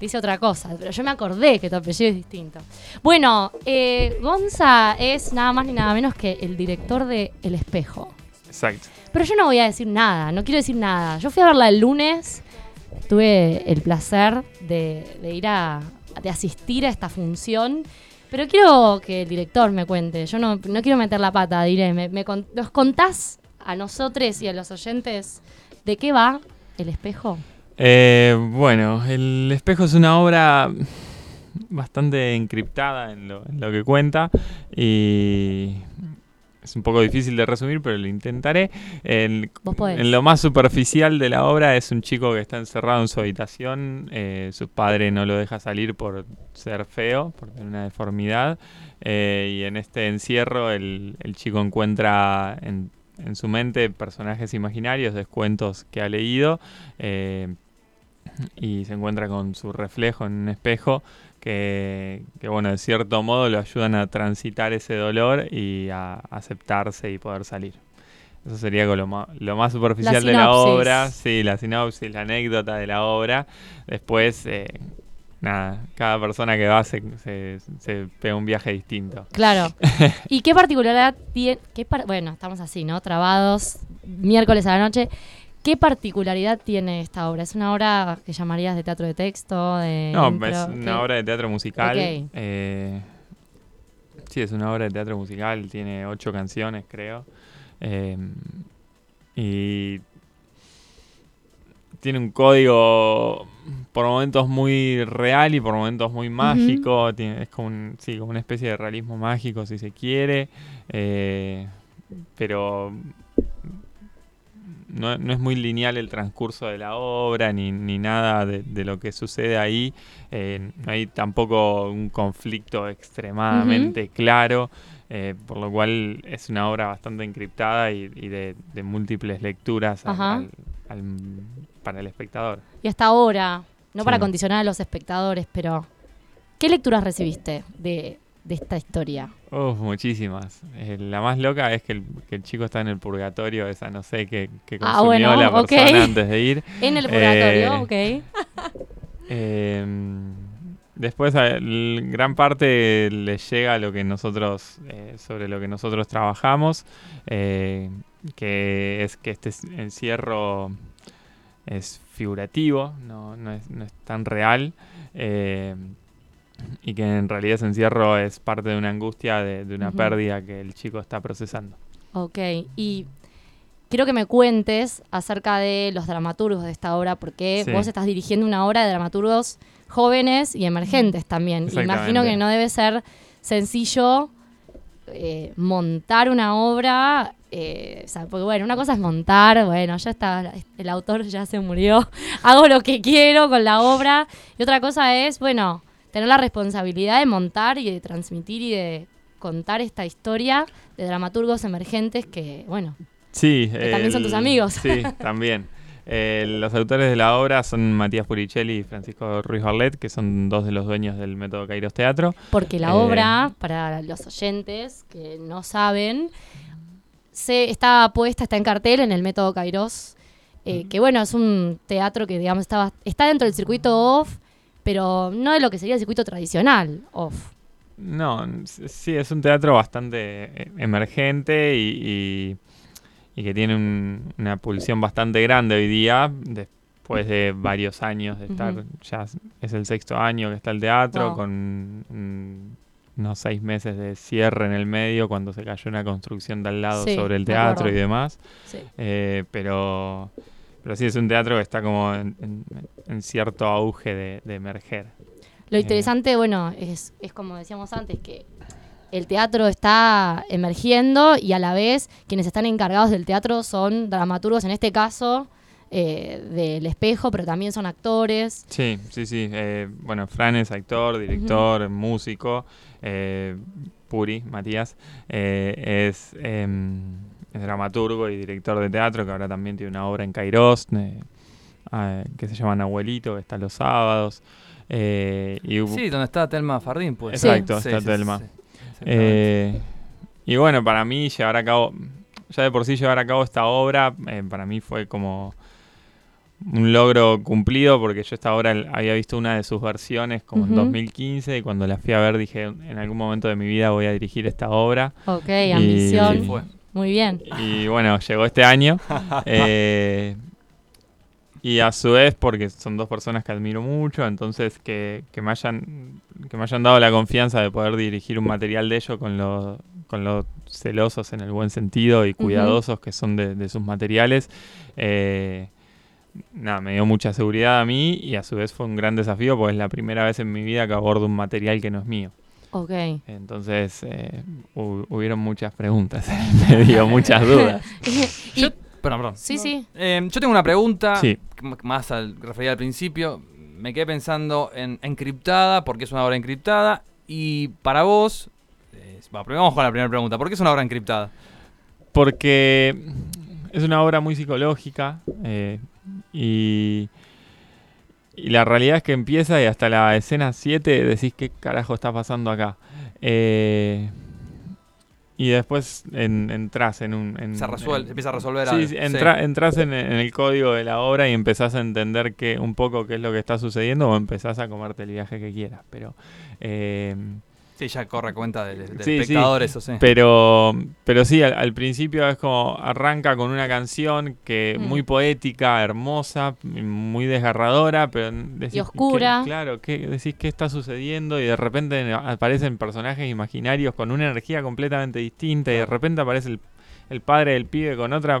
dice otra cosa. Pero yo me acordé que tu apellido es distinto. Bueno, eh, Gonza es nada más ni nada menos que el director de El Espejo. Exacto. Pero yo no voy a decir nada, no quiero decir nada. Yo fui a verla el lunes, tuve el placer de, de ir a de asistir a esta función. Pero quiero que el director me cuente. Yo no, no quiero meter la pata, diré. Me, me con- ¿Nos contás a nosotros y a los oyentes de qué va el espejo? Eh, bueno, El espejo es una obra bastante encriptada en lo, en lo que cuenta y es un poco difícil de resumir, pero lo intentaré. En, lo más superficial de la obra es un chico que está encerrado en su habitación, eh, su padre no lo deja salir por ser feo, por tener una deformidad, eh, y en este encierro el, el chico encuentra en, en su mente personajes imaginarios de cuentos que ha leído. eh, y se encuentra con su reflejo en un espejo que, que, bueno, de cierto modo lo ayudan a transitar ese dolor y a aceptarse y poder salir. Eso sería lo, ma- lo más superficial de la obra, sí, la sinopsis, la anécdota de la obra. Después, eh, nada, cada persona que va se, se, se pega un viaje distinto. Claro. *laughs* ¿Y qué particularidad tiene? qué par- bueno, estamos así, ¿no? Trabados, miércoles a la noche. ¿Qué particularidad tiene esta obra? ¿Es una obra que llamarías de teatro de texto? De No, impro? es ¿Qué? una obra de teatro musical. Ok. eh, sí, es una obra de teatro musical, tiene ocho canciones, creo. eh, y tiene un código por momentos muy real y por momentos muy mágico. tiene- es como, un- sí, como una especie de realismo mágico, si se quiere. eh, pero no, no es muy lineal el transcurso de la obra ni, ni nada de, de lo que sucede ahí. Eh, no hay tampoco un conflicto extremadamente claro, eh, por lo cual es una obra bastante encriptada y, y de, de múltiples lecturas al- Ajá. al- al- para el espectador. Y hasta ahora, no para condicionar a los espectadores, pero ¿qué lecturas recibiste de, de esta historia? Uf, muchísimas. Eh, la más loca es que el, que el chico está en el purgatorio, esa no sé qué, qué Ah, consumió bueno, la persona antes de ir. *laughs* En el purgatorio, Eh, ok. *laughs* Eh, después, gran parte le llega a lo que nosotros, eh, sobre lo que nosotros trabajamos, que es que este encierro es figurativo, no, no es, no es tan real, y que en realidad ese encierro es parte de una angustia, de, de una pérdida que el chico está procesando. Ok, y quiero que me cuentes acerca de los dramaturgos de esta obra, porque Sí. vos estás dirigiendo una obra de dramaturgos jóvenes y emergentes también. Imagino que no debe ser sencillo eh, montar una obra, eh, o sea, porque bueno, una cosa es montar, bueno, ya está, el autor ya se murió, *laughs* hago lo que quiero con la obra, y otra cosa es, bueno, tener la responsabilidad de montar y de transmitir y de contar esta historia de dramaturgos emergentes que, bueno, Sí, Que también son tus amigos. Sí, *laughs* también. Eh, los autores de la obra son Matías Puricelli y Francisco Ruiz Barlet, que son dos de los dueños del método Kairos Teatro. Porque la Eh, obra, para los oyentes que no saben, se está puesta, está en cartel en el método Kairos, eh, que bueno, es un teatro que digamos estaba, está dentro del circuito off, pero no de lo que sería el circuito tradicional off. No, sí, es un teatro bastante eh, emergente y, y- y que tiene un- una pulsión bastante grande hoy día, después de varios años de estar, ya es- el sexto año que está el teatro, Wow. con un unos seis meses de cierre en el medio cuando se cayó una construcción de al lado Sí, sobre el teatro y demás. Sí. Eh, pero, pero sí, es un teatro que está como en, en- en cierto auge de, de emerger. Lo Eh, interesante, bueno, es, es como decíamos antes, que el teatro está emergiendo y a la vez quienes están encargados del teatro son dramaturgos, en este caso, eh, del espejo, pero también son actores. Sí, sí, sí. eh, bueno, Fran es actor, director, músico. eh, Puri, Matías, es, em, es dramaturgo y director de teatro, que ahora también tiene una obra en Kairos, eh, ah, que se llama Abuelito, que está los sábados. eh, y Sí, donde está Telma Fardín, pues. Exacto, Sí, está sí, Telma. sí, sí. Eh, y bueno, para mí llevar a cabo, ya de por sí llevar a cabo esta obra, eh, para mí fue como un logro cumplido porque yo esta obra había visto una de sus versiones como en Ujú. 2015 y cuando la fui a ver dije en algún momento de mi vida voy a dirigir esta obra. Ok, Y- ambición. Sí, fue. Muy bien. Y bueno, llegó este año. *laughs* eh, y a su vez, porque son dos personas que admiro mucho, entonces que, que me hayan que me hayan dado la confianza de poder dirigir un material de ellos con lo, con lo celosos en el buen sentido y cuidadosos que son de, de sus materiales. eh, nada, me dio mucha seguridad a mí y a su vez fue un gran desafío porque es la primera vez en mi vida que abordo un material que no es mío. Ok. Entonces eh, hu- hubieron muchas preguntas *laughs* en el medio, muchas dudas. *laughs* Y- Perdón, perdón. sí, sí. Eh, yo tengo una pregunta, Sí. m- más al, referida al principio. Me quedé pensando en encriptada, porque es una obra encriptada. Y para vos, eh, va, primero vamos con la primera pregunta. ¿Por qué es una obra encriptada? Porque es una obra muy psicológica eh, y, y la realidad es que empieza y hasta la escena 7 decís qué carajo está pasando acá. Eh, y después en, entras en un... en- Se resuelve, en- empieza a resolver Sí, algo. sí, Sí. entra- entras en, en el código de la obra y empezás a entender que, un poco qué es lo que está sucediendo o empezás a comerte el viaje que quieras. Pero... eh, Sí, ya corre cuenta del, del Sí, espectador, sí. eso sí. Pero, pero sí, al, al principio es como arranca con una canción que Mm. muy poética, hermosa, muy desgarradora, pero decís, Y oscura. ¿qué- claro, ¿qué, decís qué está sucediendo y de repente aparecen personajes imaginarios con una energía completamente distinta y de repente aparece el, el padre del pibe con otra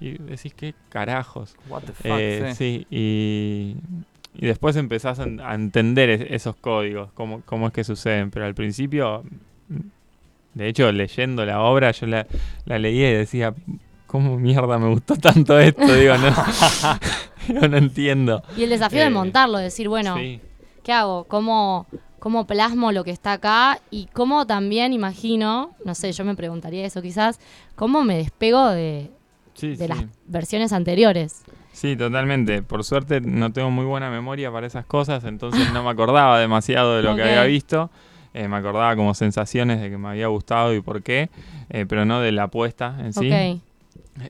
y decís qué carajos. What the fuck, Eh, sí. sí, y, y después empezás a, en- a entender es- esos códigos, cómo, cómo es que suceden. Pero al principio, mm, de hecho, leyendo la obra, yo la, la leía y decía, ¿cómo mierda me gustó tanto esto? *laughs* Digo, no, *laughs* digo, no entiendo. Y el desafío Eh, de montarlo, decir, bueno, sí. ¿qué hago? ¿Cómo, ¿Cómo plasmo lo que está acá? Y cómo también imagino, no sé, yo me preguntaría eso quizás, ¿cómo me despego de, Sí, de sí. las versiones anteriores? Sí, totalmente. Por suerte no tengo muy buena memoria para esas cosas, entonces no me acordaba demasiado de lo que había visto. Eh, me acordaba como sensaciones de que me había gustado y por qué, eh, pero no de la apuesta en sí. Ok.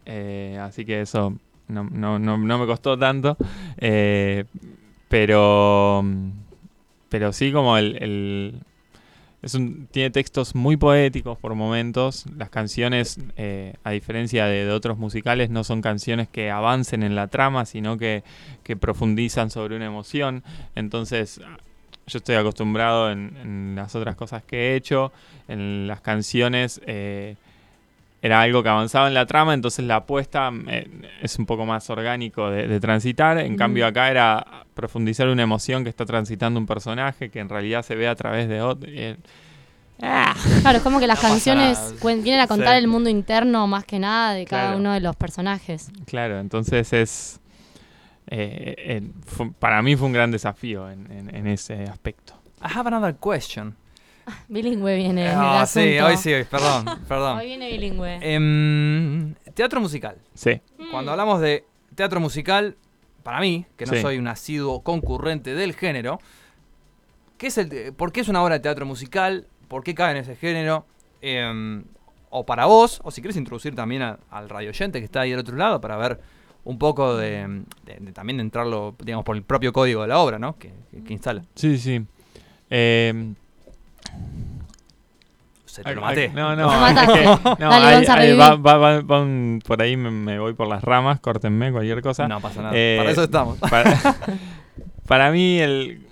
Eh, así que eso no, no, no, no me costó tanto. Eh, pero, pero sí como el... el- es un, tiene textos muy poéticos por momentos. Las canciones, eh, a diferencia de, otros musicales, no son canciones que avancen en la trama, sino que, profundizan sobre una emoción. Entonces, yo estoy acostumbrado en, en las otras cosas que he hecho, en las canciones, eh, era algo que avanzaba en la trama, entonces la apuesta eh, es un poco más orgánico de, de transitar. En Ujú. cambio, acá era profundizar una emoción que está transitando un personaje que en realidad se ve a través de otro. eh, *laughs* Claro, es como que las No canciones vienen a contar Sí. el mundo interno más que nada de cada Claro. uno de los personajes. Claro, entonces es. eh, eh, fue- para mí fue un gran desafío en, en- en ese aspecto. I have another question. *laughs* Bilingüe viene Ah, sí, asunto. hoy sí, hoy, perdón, *laughs* perdón. Hoy viene bilingüe. Em, teatro musical. Sí. Cuando hablamos de teatro musical, para mí, que no Sí. soy un asiduo concurrente del género, ¿qué es el, ¿por qué es una obra de teatro musical? ¿Por qué cabe en ese género? Em, o para vos, o si quieres introducir también a- al radio oyente que está ahí del otro lado para ver un poco de, de- de también de entrarlo, digamos, por el propio código de la obra, ¿no? Que, que- que instala. Sí, sí. Eh, Se te lo maté. No, no. Mataste. es que- *laughs* no, Dale, hay- Gonza, hay- reviví. va- va- va- va un- por ahí me, me voy por las ramas, córtenme cualquier cosa. No pasa nada. Eh, para eso estamos. Para, *laughs* para mí el,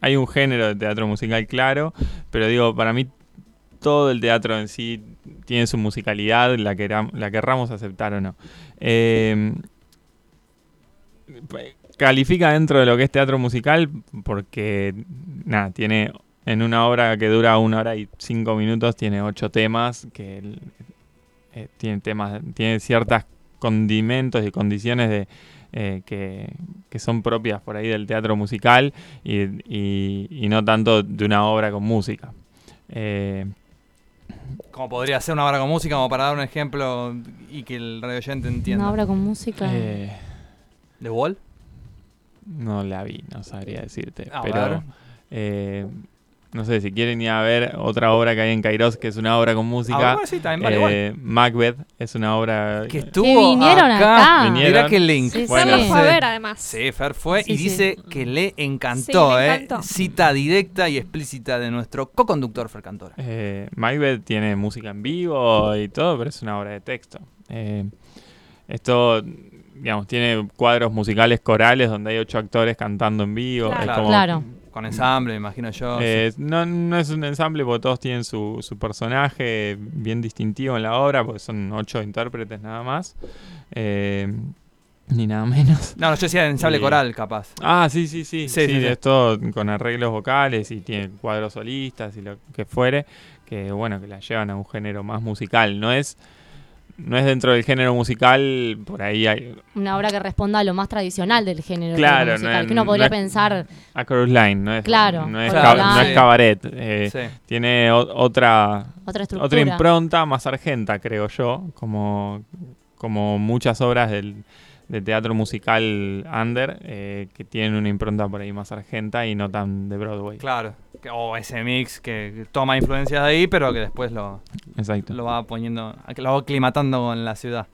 hay un género de teatro musical claro, pero digo, para mí todo el teatro en sí tiene su musicalidad, la, queram- la querramos aceptar o no. Eh, califica dentro de lo que es teatro musical porque, nada, tiene en una obra que dura una hora y cinco minutos, tiene ocho temas, que eh, tiene temas, tiene ciertos condimentos y condiciones de, eh, que, que son propias por ahí del teatro musical y, y- y no tanto de una obra con música. Eh, Como podría ser una obra con música, como para dar un ejemplo y que el radio oyente entienda. Una obra con música. eh, ¿The Wall? no la vi, no sabría decirte. A pero ver. eh, no sé, si quieren ir a ver otra obra que hay en Kairos, que es una obra con música. Ah, bueno, sí, también vale eh, Macbeth es una obra Que eh, estuvo Que vinieron acá. Vinieron. Mirá qué link. Sí. Bueno, Fer lo fue a ver, además. Sí, Fer fue Sí, y sí. dice que le encantó, Sí, le ¿eh? Cita directa y explícita de nuestro co-conductor Fer Cantora. Eh, Macbeth tiene música en vivo y todo, pero es una obra de texto. Eh, esto, digamos, tiene cuadros musicales corales donde hay ocho actores cantando en vivo. Claro. Es Claro. como- Claro. Con ensamble, me imagino yo. Eh, no, no es un ensamble porque todos tienen su, su personaje bien distintivo en la obra, porque son ocho intérpretes nada más. Eh, ni nada menos. No, no, yo decía ensamble coral, capaz. Ah, sí, sí, sí. Sí, Sí, sí, sí. es todo con arreglos vocales y tiene cuadros solistas y lo que fuere, que bueno, que la llevan a un género más musical. No es, no es dentro del género musical, por ahí hay Una obra que responda a lo más tradicional del género Claro, musical. no es- que uno podría no es- pensar. a chorus line, no es, Claro, no es, no cabaret. eh, Sí. Tiene otra, Otra estructura. otra impronta más argenta, creo yo, como, como muchas obras del, de teatro musical under, eh, que tienen una impronta por ahí más argenta y no tan de Broadway. Claro. O ese mix que toma influencias de ahí, pero que después lo, Exacto. lo va poniendo, lo va aclimatando en la ciudad.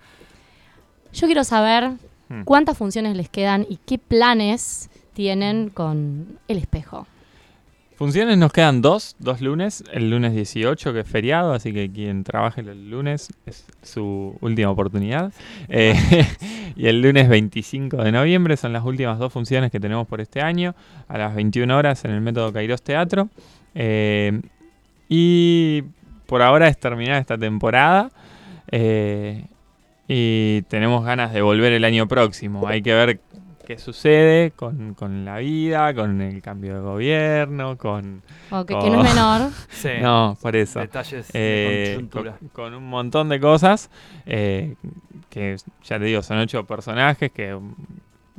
Yo quiero saber Hmm. cuántas funciones les quedan y qué planes tienen con el espejo. Funciones nos quedan dos, dos lunes. El lunes 18, que es feriado, así que quien trabaje el lunes es su última oportunidad. Eh, *laughs* y el lunes 25 de noviembre son las últimas dos funciones que tenemos por este año, a las 21 horas en el Método Kairos Teatro. Eh, y por ahora es terminada esta temporada. eh, y tenemos ganas de volver el año próximo. Hay que ver qué sucede con, con la vida, con el cambio de gobierno, con... O que, con- que no es menor. *laughs* Sí. No, por eso. Detalles Eh, de coyuntura. con, con un montón de cosas eh, que ya te digo, son ocho personajes, que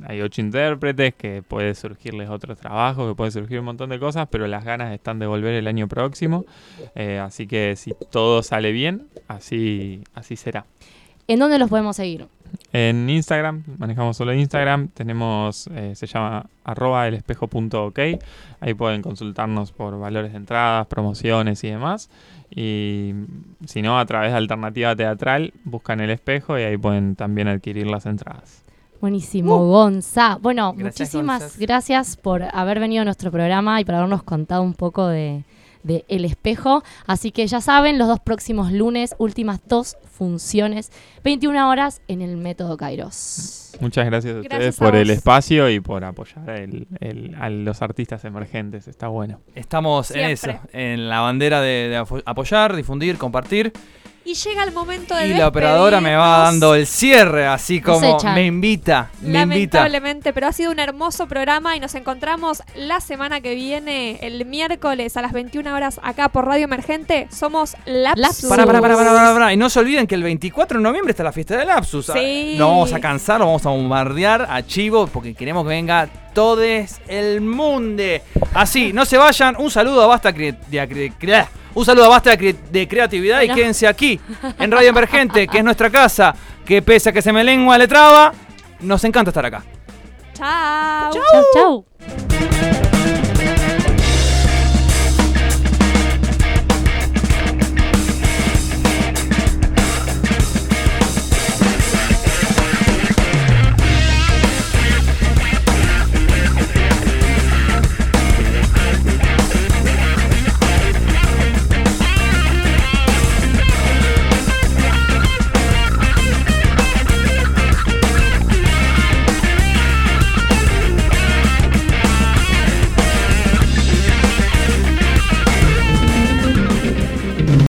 hay ocho intérpretes, que puede surgirles otros trabajos, que puede surgir un montón de cosas, pero las ganas están de volver el año próximo. Eh, así que si todo sale bien, así, así será. ¿En dónde los podemos seguir? En Instagram, manejamos solo Instagram, tenemos, eh, se llama arroba elespejo.ok, ahí pueden consultarnos por valores de entradas, promociones y demás. Y si no, a través de Alternativa Teatral, buscan el espejo y ahí pueden también adquirir las entradas. Buenísimo, Gonza. Bueno, Gracias, muchísimas Gonzas. gracias por haber venido a nuestro programa y por habernos contado un poco de, de El Espejo. Así que ya saben, los dos próximos lunes, últimas dos funciones, 21 horas en el Método Kairos. Muchas gracias a ustedes Gracias a por el espacio y por apoyar el- el- a los artistas emergentes. Está bueno. Estamos en eso, en la bandera de, apoyar, difundir, compartir. Y llega el momento de Y la operadora me va dando el cierre, así como me invita, me invita. Lamentablemente, pero ha sido un hermoso programa y nos encontramos la semana que viene, el miércoles a las 21 horas acá por Radio Emergente. Somos Lapsus. Lapsus. Para, para, para, para, para, para. Y no se olviden que el 24 de noviembre está la fiesta del Lapsus. Sí. Lo vamos a cansar, lo vamos a bombardear a Chivo porque queremos que venga todo el mundo. Así, no se vayan. Un saludo a Basta de, Acre- Cre- Un saludo a Basta de Creatividad y quédense aquí *laughs* en Radio Emergente, que es nuestra casa. Que pese a que se me lengua le traba, nos encanta estar acá. Chao. Chau, chau.